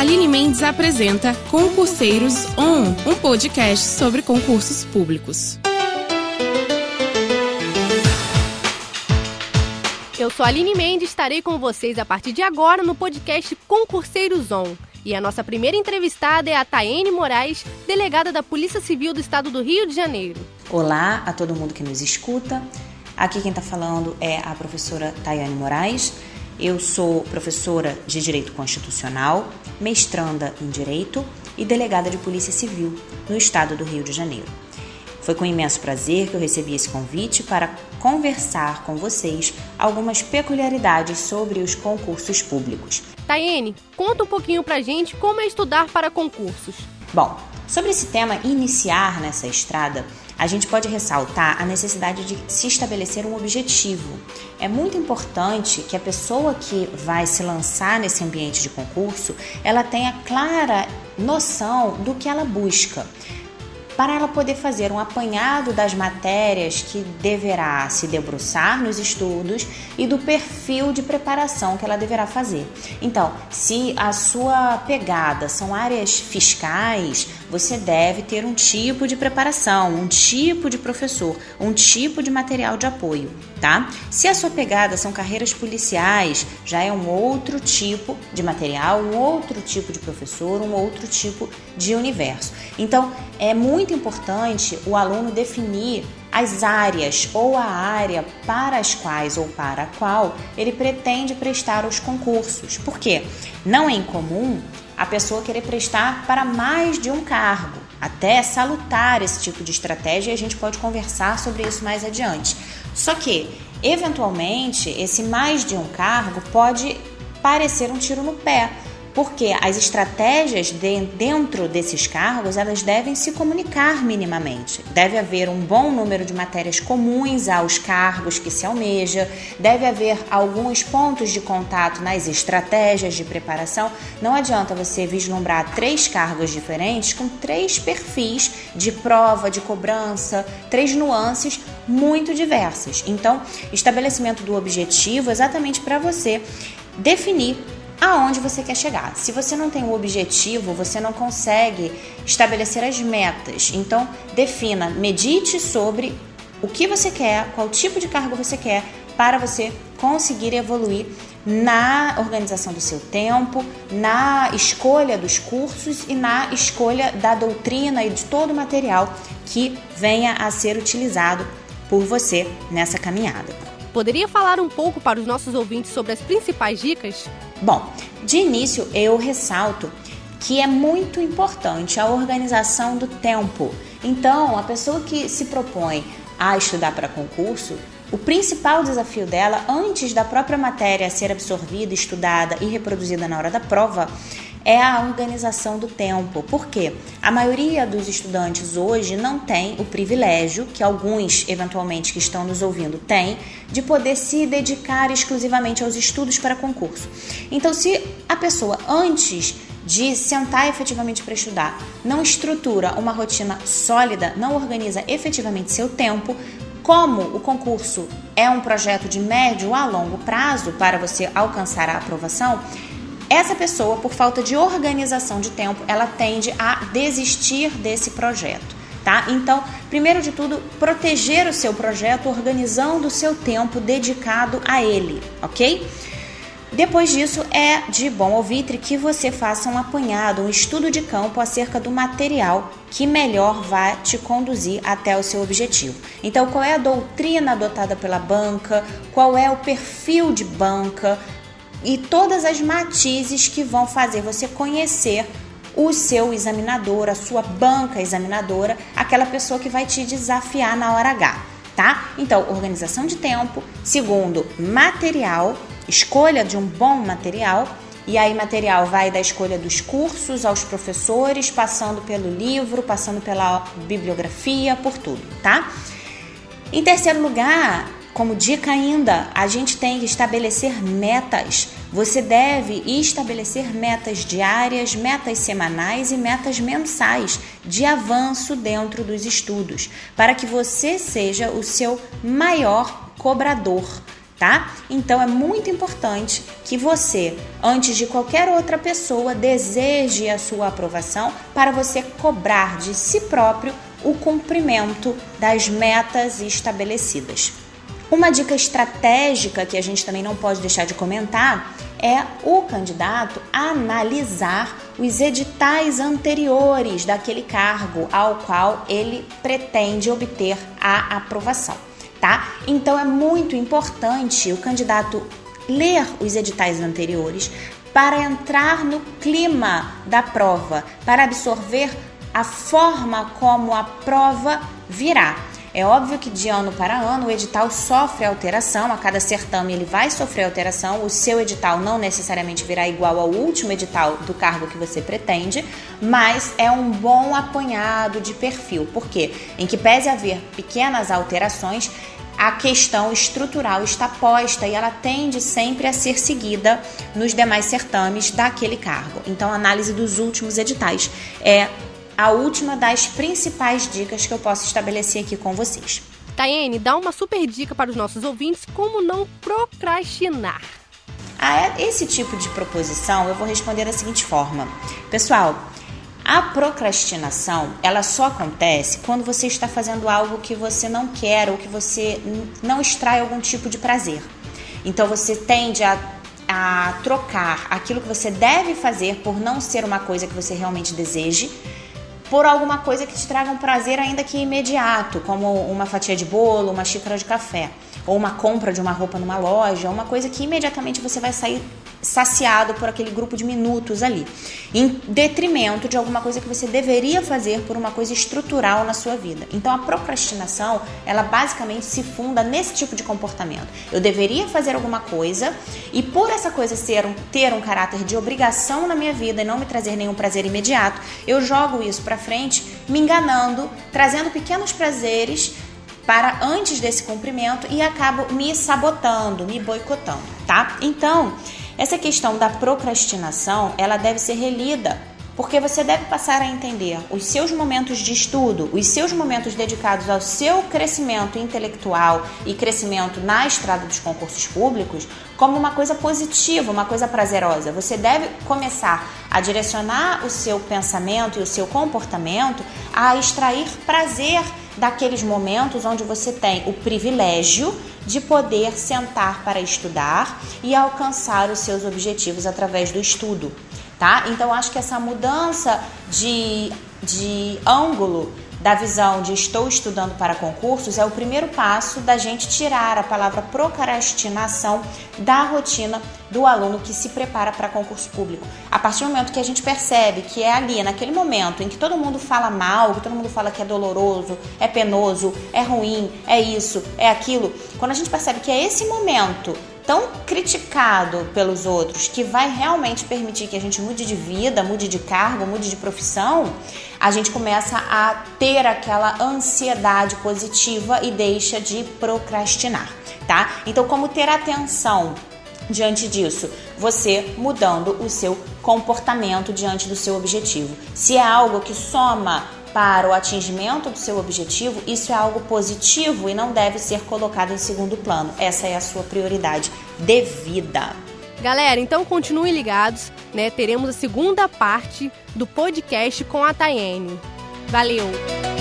Aline Mendes apresenta Concurseiros On, um podcast sobre concursos públicos. Eu sou a Aline Mendes, estarei com vocês a partir de agora no podcast Concurseiros On. E a nossa primeira entrevistada é a Taene Moraes, delegada da Polícia Civil do Estado do Rio de Janeiro. Olá a todo mundo que nos escuta. Aqui quem está falando é a professora Tayane Moraes. Eu sou professora de Direito Constitucional, mestranda em Direito e delegada de Polícia Civil no Estado do Rio de Janeiro. Foi com imenso prazer que eu recebi esse convite para conversar com vocês algumas peculiaridades sobre os concursos públicos. Tayene, conta um pouquinho pra gente como é estudar para concursos. Bom, sobre esse tema iniciar nessa estrada, a gente pode ressaltar a necessidade de se estabelecer um objetivo. É muito importante que a pessoa que vai se lançar nesse ambiente de concurso, ela tenha clara noção do que ela busca para ela poder fazer um apanhado das matérias que deverá se debruçar nos estudos e do perfil de preparação que ela deverá fazer. Então, se a sua pegada são áreas fiscais, você deve ter um tipo de preparação, um tipo de professor, um tipo de material de apoio, tá? Se a sua pegada são carreiras policiais, já é um outro tipo de material, um outro tipo de professor, um outro tipo de universo. Então, é muito importante o aluno definir as áreas ou a área para as quais ou para a qual ele pretende prestar os concursos. Porque não é incomum a pessoa querer prestar para mais de um cargo. Até salutar esse tipo de estratégia e a gente pode conversar sobre isso mais adiante. Só que, eventualmente, esse mais de um cargo pode parecer um tiro no pé porque as estratégias de, dentro desses cargos elas devem se comunicar minimamente. Deve haver um bom número de matérias comuns aos cargos que se almeja, deve haver alguns pontos de contato nas estratégias de preparação. Não adianta você vislumbrar três cargos diferentes com três perfis de prova, de cobrança, três nuances muito diversas. Então, estabelecimento do objetivo exatamente para você definir aonde você quer chegar. Se você não tem um objetivo, você não consegue estabelecer as metas. Então, defina, medite sobre o que você quer, qual tipo de cargo você quer, para você conseguir evoluir na organização do seu tempo, na escolha dos cursos e na escolha da doutrina e de todo o material que venha a ser utilizado por você nessa caminhada. Poderia falar um pouco para os nossos ouvintes sobre as principais dicas? Bom, de início eu ressalto que é muito importante a organização do tempo. Então, a pessoa que se propõe a estudar para concurso, o principal desafio dela, antes da própria matéria ser absorvida, estudada e reproduzida na hora da prova, é a organização do tempo. Por quê? A maioria dos estudantes hoje não tem o privilégio, que alguns eventualmente que estão nos ouvindo têm, de poder se dedicar exclusivamente aos estudos para concurso. Então, se a pessoa antes de sentar efetivamente para estudar, não estrutura uma rotina sólida, não organiza efetivamente seu tempo, como o concurso é um projeto de médio a longo prazo para você alcançar a aprovação, essa pessoa, por falta de organização de tempo, ela tende a desistir desse projeto. Tá? Então, primeiro de tudo, proteger o seu projeto organizando o seu tempo dedicado a ele, ok? Depois disso, é de bom ouvitre que você faça um apanhado, um estudo de campo acerca do material que melhor vai te conduzir até o seu objetivo. Então, qual é a doutrina adotada pela banca? Qual é o perfil de banca? E todas as matizes que vão fazer você conhecer o seu examinador, a sua banca examinadora, aquela pessoa que vai te desafiar na hora H, tá? Então, organização de tempo, segundo, material, escolha de um bom material. E aí, material vai da escolha dos cursos aos professores, passando pelo livro, passando pela bibliografia, por tudo, tá? Em terceiro lugar, como dica ainda, a gente tem que estabelecer metas. Você deve estabelecer metas diárias, metas semanais e metas mensais de avanço dentro dos estudos, para que você seja o seu maior cobrador tá? Então é muito importante que você, antes de qualquer outra pessoa, deseje a sua aprovação para você cobrar de si próprio o cumprimento das metas estabelecidas. Uma dica estratégica que a gente também não pode deixar de comentar é o candidato analisar os editais anteriores daquele cargo ao qual ele pretende obter a aprovação tá? Então é muito importante o candidato ler os editais anteriores para entrar no clima da prova, para absorver a forma como a prova virá. É óbvio que de ano para ano o edital sofre alteração, a cada certame ele vai sofrer alteração, o seu edital não necessariamente virá igual ao último edital do cargo que você pretende, mas é um bom apanhado de perfil, porque em que pese haver pequenas alterações, a questão estrutural está posta e ela tende sempre a ser seguida nos demais certames daquele cargo. Então, a análise dos últimos editais é a última das principais dicas que eu posso estabelecer aqui com vocês. Tayene, dá uma super dica para os nossos ouvintes como não procrastinar. A esse tipo de proposição, eu vou responder da seguinte forma: Pessoal, a procrastinação, ela só acontece quando você está fazendo algo que você não quer ou que você não extrai algum tipo de prazer. Então você tende a, a trocar aquilo que você deve fazer por não ser uma coisa que você realmente deseje por alguma coisa que te traga um prazer ainda que imediato, como uma fatia de bolo, uma xícara de café, ou uma compra de uma roupa numa loja, uma coisa que imediatamente você vai sair saciado por aquele grupo de minutos ali, em detrimento de alguma coisa que você deveria fazer por uma coisa estrutural na sua vida. Então a procrastinação, ela basicamente se funda nesse tipo de comportamento. Eu deveria fazer alguma coisa e por essa coisa ser um, ter um caráter de obrigação na minha vida e não me trazer nenhum prazer imediato, eu jogo isso para frente, me enganando, trazendo pequenos prazeres para antes desse cumprimento e acabo me sabotando, me boicotando, tá? Então, essa questão da procrastinação, ela deve ser relida, porque você deve passar a entender os seus momentos de estudo, os seus momentos dedicados ao seu crescimento intelectual e crescimento na estrada dos concursos públicos como uma coisa positiva, uma coisa prazerosa. Você deve começar a direcionar o seu pensamento e o seu comportamento a extrair prazer daqueles momentos onde você tem o privilégio de poder sentar para estudar e alcançar os seus objetivos através do estudo, tá? Então acho que essa mudança de, de ângulo da visão de estou estudando para concursos é o primeiro passo da gente tirar a palavra procrastinação da rotina do aluno que se prepara para concurso público. A partir do momento que a gente percebe que é ali, naquele momento em que todo mundo fala mal, que todo mundo fala que é doloroso, é penoso, é ruim, é isso, é aquilo, quando a gente percebe que é esse momento tão criticado pelos outros que vai realmente permitir que a gente mude de vida, mude de cargo, mude de profissão, a gente começa a ter aquela ansiedade positiva e deixa de procrastinar, tá? Então, como ter atenção diante disso? Você mudando o seu comportamento diante do seu objetivo. Se é algo que soma para o atingimento do seu objetivo, isso é algo positivo e não deve ser colocado em segundo plano. Essa é a sua prioridade de vida. Galera, então continuem ligados, né? Teremos a segunda parte do podcast com a Tayene. Valeu!